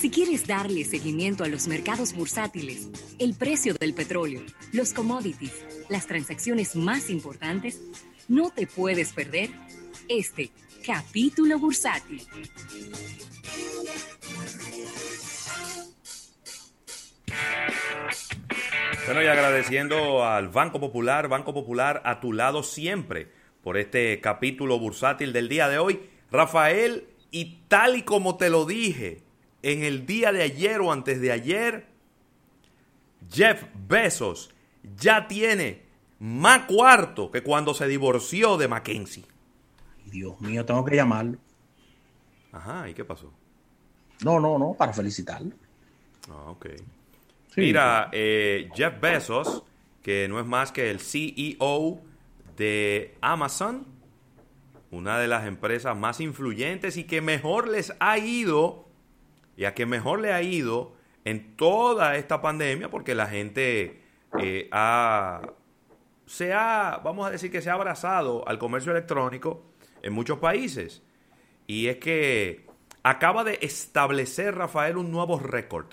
Si quieres darle seguimiento a los mercados bursátiles, el precio del petróleo, los commodities, las transacciones más importantes, no te puedes perder este capítulo bursátil. Bueno, y agradeciendo al Banco Popular, Banco Popular a tu lado siempre por este capítulo bursátil del día de hoy. Rafael, y tal y como te lo dije en el día de ayer o antes de ayer, Jeff Bezos ya tiene más cuarto que cuando se divorció de Mackenzie. Dios mío, tengo que llamarlo. Ajá, ¿y qué pasó? No, no, no, para felicitarlo. Ah, ok. Mira, eh, Jeff Bezos, que no es más que el CEO de Amazon, una de las empresas más influyentes y que mejor les ha ido, y a que mejor le ha ido en toda esta pandemia, porque la gente eh, ha, se ha, vamos a decir que se ha abrazado al comercio electrónico en muchos países. Y es que acaba de establecer Rafael un nuevo récord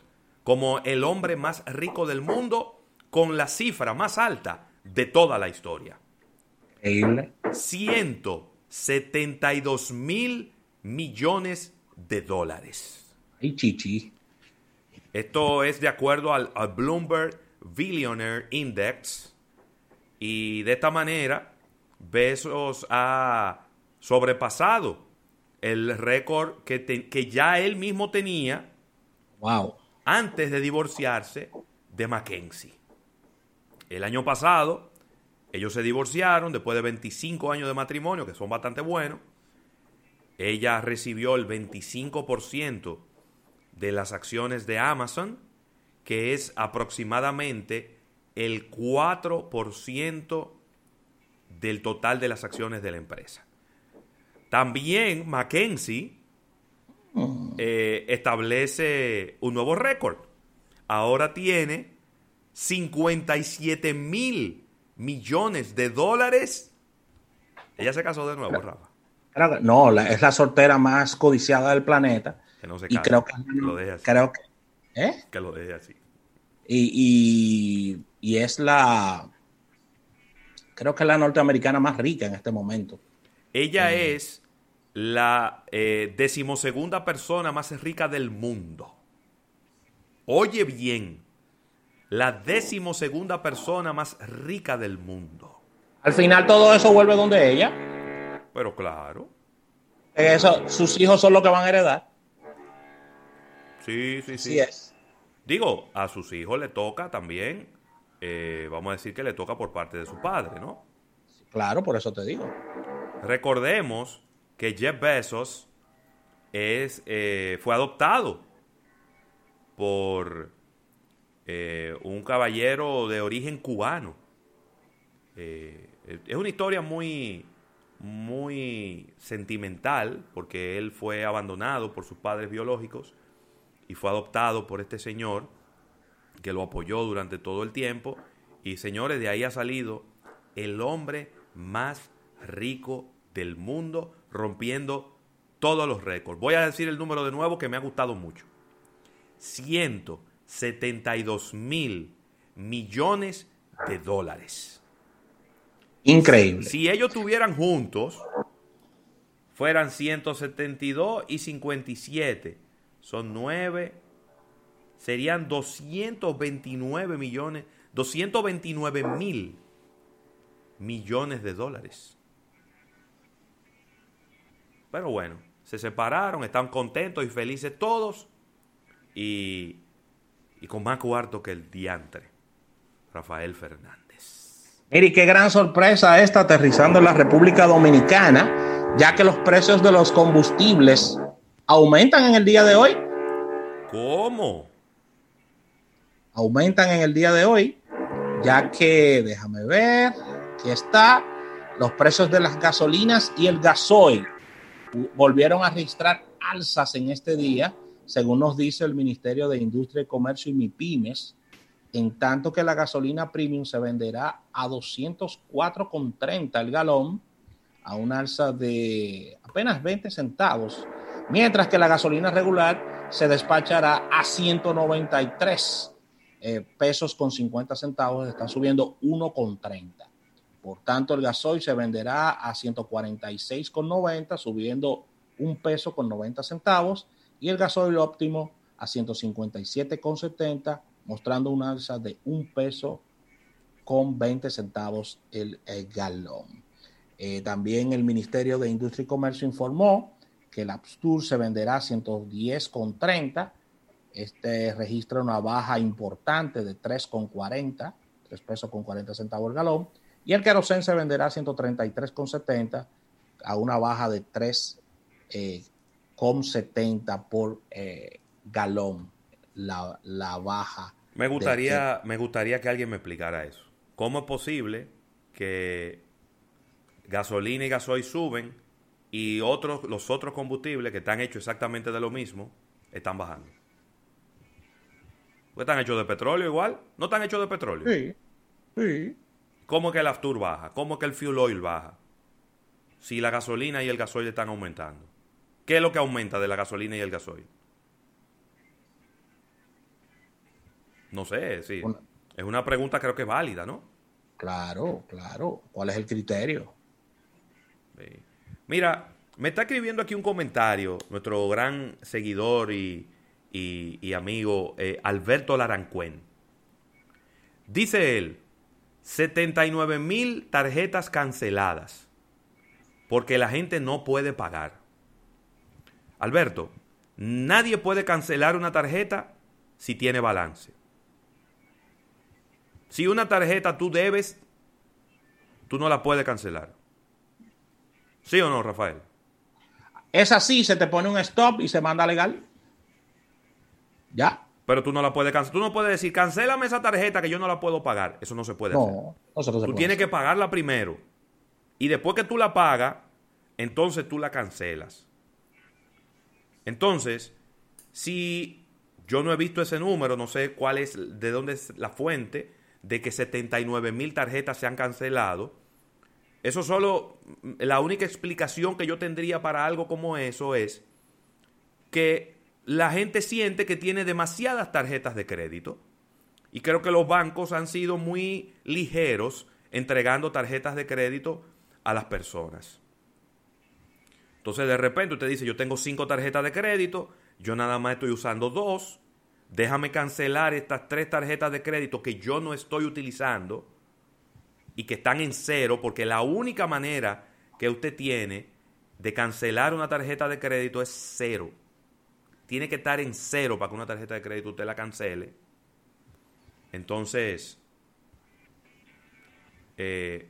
como el hombre más rico del mundo con la cifra más alta de toda la historia. 172 mil millones de dólares. Ay, chichi. Esto es de acuerdo al, al, Bloomberg Billionaire Index. Y de esta manera, Bezos ha sobrepasado el récord que, te, que ya él mismo tenía. Wow antes de divorciarse de Mackenzie. El año pasado, ellos se divorciaron después de 25 años de matrimonio, que son bastante buenos. Ella recibió el 25% de las acciones de Amazon, que es aproximadamente el 4% del total de las acciones de la empresa. También Mackenzie eh, establece un nuevo récord. Ahora tiene 57 mil millones de dólares. Ella se casó de nuevo, Rafa. no, es la soltera más codiciada del planeta. Que no se y creo que, lo deje así. Creo que, ¿eh? que lo deje así. Y, y, y, es la, creo que es la norteamericana más rica en este momento. Ella es la eh, decimosegunda persona más rica del mundo. Oye bien, la decimosegunda persona más rica del mundo. Al final todo eso vuelve donde ella. Pero claro. Eso, sus hijos son los que van a heredar. Sí, sí, sí. Es. Digo, a sus hijos le toca también, eh, vamos a decir que le toca por parte de su padre, ¿no? Claro, por eso te digo. Recordemos que Jeff Bezos es, eh, fue adoptado por eh, un caballero de origen cubano. Eh, es una historia muy, muy sentimental porque él fue abandonado por sus padres biológicos y fue adoptado por este señor que lo apoyó durante todo el tiempo. Y señores, de ahí ha salido el hombre más rico del mundo rompiendo todos los récords. Voy a decir el número de nuevo que me ha gustado mucho. 172 mil millones de dólares. Increíble. Si ellos tuvieran juntos, fueran 172 y 57. Son 9. Serían 229 millones, 229 mil millones de dólares. Pero bueno, se separaron, están contentos y felices todos. Y, y con más cuarto que el diantre, Rafael Fernández. Mire, qué gran sorpresa esta aterrizando en la República Dominicana, ya que los precios de los combustibles aumentan en el día de hoy. ¿Cómo? Aumentan en el día de hoy, ya que, déjame ver, aquí está, los precios de las gasolinas y el gasoil volvieron a registrar alzas en este día, según nos dice el Ministerio de Industria Comercio y MIPIMES, en tanto que la gasolina premium se venderá a 204,30 el galón, a una alza de apenas 20 centavos, mientras que la gasolina regular se despachará a 193 eh, pesos con 50 centavos, está subiendo 1,30. Por tanto, el gasoil se venderá a 146,90, subiendo un peso con 90 centavos, y el gasoil óptimo a 157,70, mostrando una alza de un peso con 20 centavos el, galón. Eh, también el Ministerio de Industria y Comercio informó que el Abstur se venderá a 110,30. Este registra una baja importante de 3,40, 3 pesos con 40 centavos el galón. Y el querosén se venderá a 133,70 a una baja de 3,70 eh, por eh, galón. La, la, baja. Me gustaría, me gustaría que alguien me explicara eso. ¿Cómo es posible que gasolina y gasoil suben y otros, los otros combustibles que están hechos exactamente de lo mismo están bajando. Pues están hechos de petróleo igual. ¿No están hechos de petróleo? Sí. Sí. ¿Cómo que el Aftur baja? ¿Cómo que el fuel oil baja? Si la gasolina y el gasoil están aumentando. ¿Qué es lo que aumenta de la gasolina y el gasoil? No sé, sí. Es una pregunta creo que válida, ¿no? Claro, claro. ¿Cuál es el criterio? Sí. Mira, me está escribiendo aquí un comentario nuestro gran seguidor y, amigo eh, Alberto Larancuén. Dice él, 79 mil tarjetas canceladas porque la gente no puede pagar. Alberto, nadie puede cancelar una tarjeta si tiene balance. Si una tarjeta tú debes, tú no la puedes cancelar. ¿Sí o no, Rafael? Es así, se te pone un stop y se manda legal. Ya. Pero tú no la puedes cancelar. Tú no puedes decir, cancélame esa tarjeta que yo no la puedo pagar. Eso no se puede no, hacer. No, tú tienes que pagarla primero. Y después que tú la pagas, entonces tú la cancelas. Entonces, si yo no he visto ese número, no sé cuál es, de dónde es la fuente de que 79 mil tarjetas se han cancelado eso solo, la única explicación que yo tendría para algo como eso es que la gente siente que tiene demasiadas tarjetas de crédito. Y creo que los bancos han sido muy ligeros entregando tarjetas de crédito a las personas. Entonces de repente usted dice, yo tengo cinco tarjetas de crédito, yo nada más estoy usando dos, déjame cancelar estas tres tarjetas de crédito que yo no estoy utilizando y que están en cero, porque la única manera que usted tiene de cancelar una tarjeta de crédito es cero. Tiene que estar en cero para que una tarjeta de crédito usted la cancele. Entonces, eh,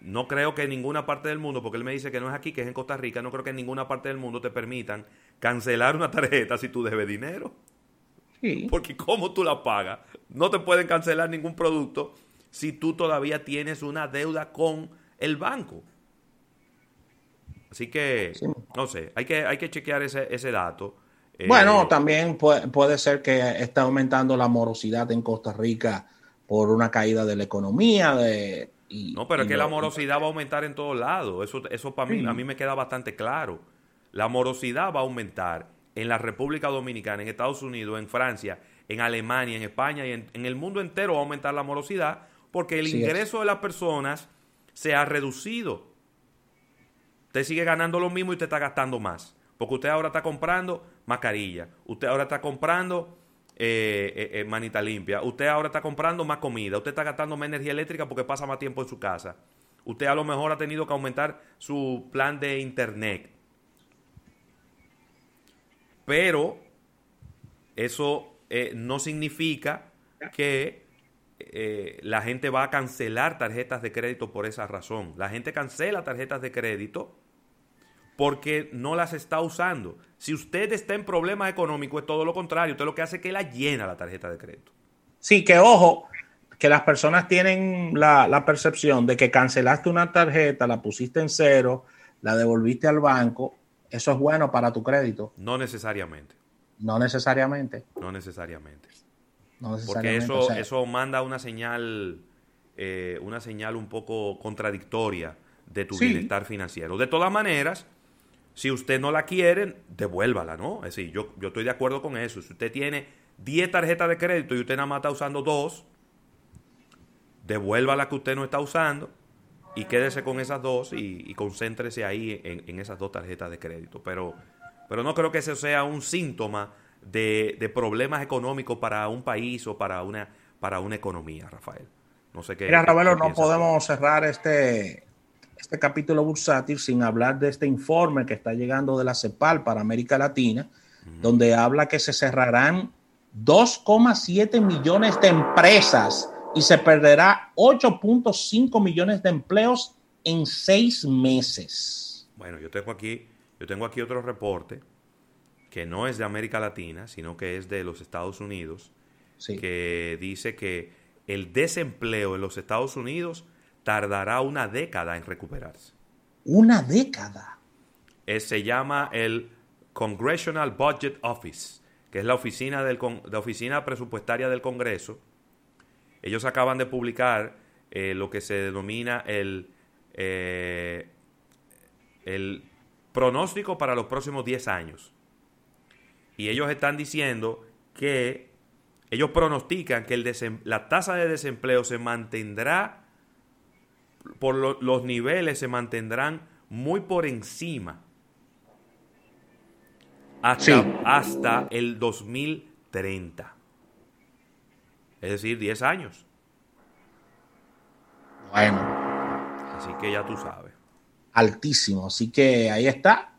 no creo que en ninguna parte del mundo, porque él me dice que no es aquí, que es en Costa Rica, no creo que en ninguna parte del mundo te permitan cancelar una tarjeta si tú debes dinero. Sí. Porque ¿cómo tú la pagas? No te pueden cancelar ningún producto si tú todavía tienes una deuda con el banco. Así que, no sé, hay que, hay que chequear ese, ese dato. Bueno, eh, también puede, ser que esté aumentando la morosidad en Costa Rica por una caída de la economía. De, no, pero es que la morosidad va a aumentar en todos lados. Eso, eso para mí, a mí me queda bastante claro. La morosidad va a aumentar en la República Dominicana, en Estados Unidos, en Francia, en Alemania, en España y en, en el mundo entero va a aumentar la morosidad porque el ingreso de las personas se ha reducido. Usted sigue ganando lo mismo y usted está gastando más. Porque usted ahora está comprando mascarilla, usted ahora está comprando eh, eh, eh, manita limpia, usted ahora está comprando más comida, usted está gastando más energía eléctrica porque pasa más tiempo en su casa. Usted a lo mejor ha tenido que aumentar su plan de internet. Pero eso no significa que eh, la gente va a cancelar tarjetas de crédito por esa razón. La gente cancela tarjetas de crédito porque no las está usando. Si usted está en problemas económicos, es todo lo contrario. Usted lo que hace es que la llena la tarjeta de crédito. Sí, que ojo, que las personas tienen la, la percepción de que cancelaste una tarjeta, la pusiste en cero, la devolviste al banco. Eso es bueno para tu crédito. No necesariamente. No necesariamente. No necesariamente. Porque eso, eso manda una señal, eh, una señal un poco contradictoria de tu bienestar financiero. De todas maneras, Si usted no la quiere, devuélvala, ¿no? Es decir, yo, yo estoy de acuerdo con eso. Si usted tiene 10 tarjetas de crédito y usted nada más está usando dos, devuelva la que usted no está usando y quédese con esas dos y, concéntrese ahí en, esas dos tarjetas de crédito. Pero, pero no creo que eso sea un síntoma de, problemas económicos para un país o para una, para una economía, Rafael. No sé qué. Mira, Ravelo, no podemos cerrar este, este capítulo bursátil sin hablar de este informe que está llegando de la CEPAL para América Latina, donde habla que se cerrarán 2,7 millones de empresas y se perderá 8.5 millones de empleos en seis meses. Bueno, yo tengo aquí, yo tengo aquí otro reporte que no es de América Latina, sino que es de los Estados Unidos, que dice que el desempleo en los Estados Unidos tardará una década en recuperarse. Una década. se llama el Congressional Budget Office, que es la oficina, del, la oficina presupuestaria del Congreso, ellos acaban de publicar eh, lo que se denomina el, eh, el pronóstico para los próximos 10 años. Y ellos están diciendo que ellos pronostican que el la tasa de desempleo se mantendrá, por los niveles se mantendrán muy por encima hasta, hasta el 2030. Es decir, 10 años. Bueno. Así que ya tú sabes. Altísimo. Así que ahí está.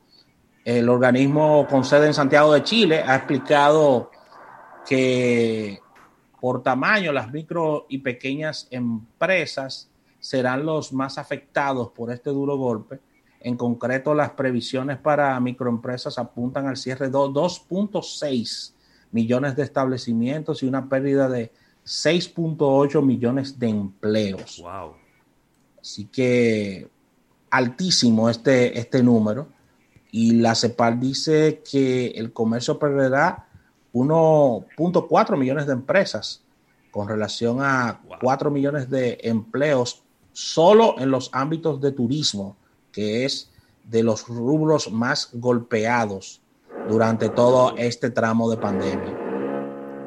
El organismo con sede en Santiago de Chile ha explicado que por tamaño las micro y pequeñas empresas serán los más afectados por este duro golpe. En concreto, las previsiones para microempresas apuntan al cierre de 2.6 millones de establecimientos y una pérdida de 6.8 millones de empleos. Wow. Así que altísimo este, este número. Y la CEPAL dice que el comercio perderá 1.4 millones de empresas con relación a 4 millones de empleos solo en los ámbitos de turismo, que es de los rubros más golpeados durante todo este tramo de pandemia.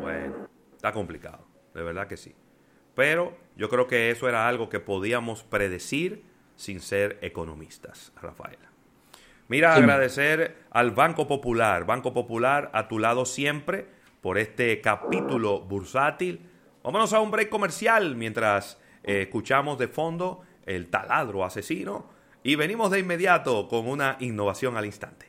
Bueno, está complicado de verdad que sí. Pero yo creo que eso era algo que podíamos predecir sin ser economistas, Rafaela. Mira, agradecer al Banco Popular, Banco Popular a tu lado siempre por este capítulo bursátil. Vámonos a un break comercial mientras eh, escuchamos de fondo el taladro asesino y venimos de inmediato con una innovación al instante.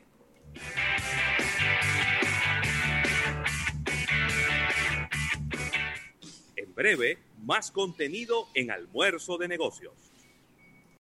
breve, más contenido en Almuerzo de Negocios.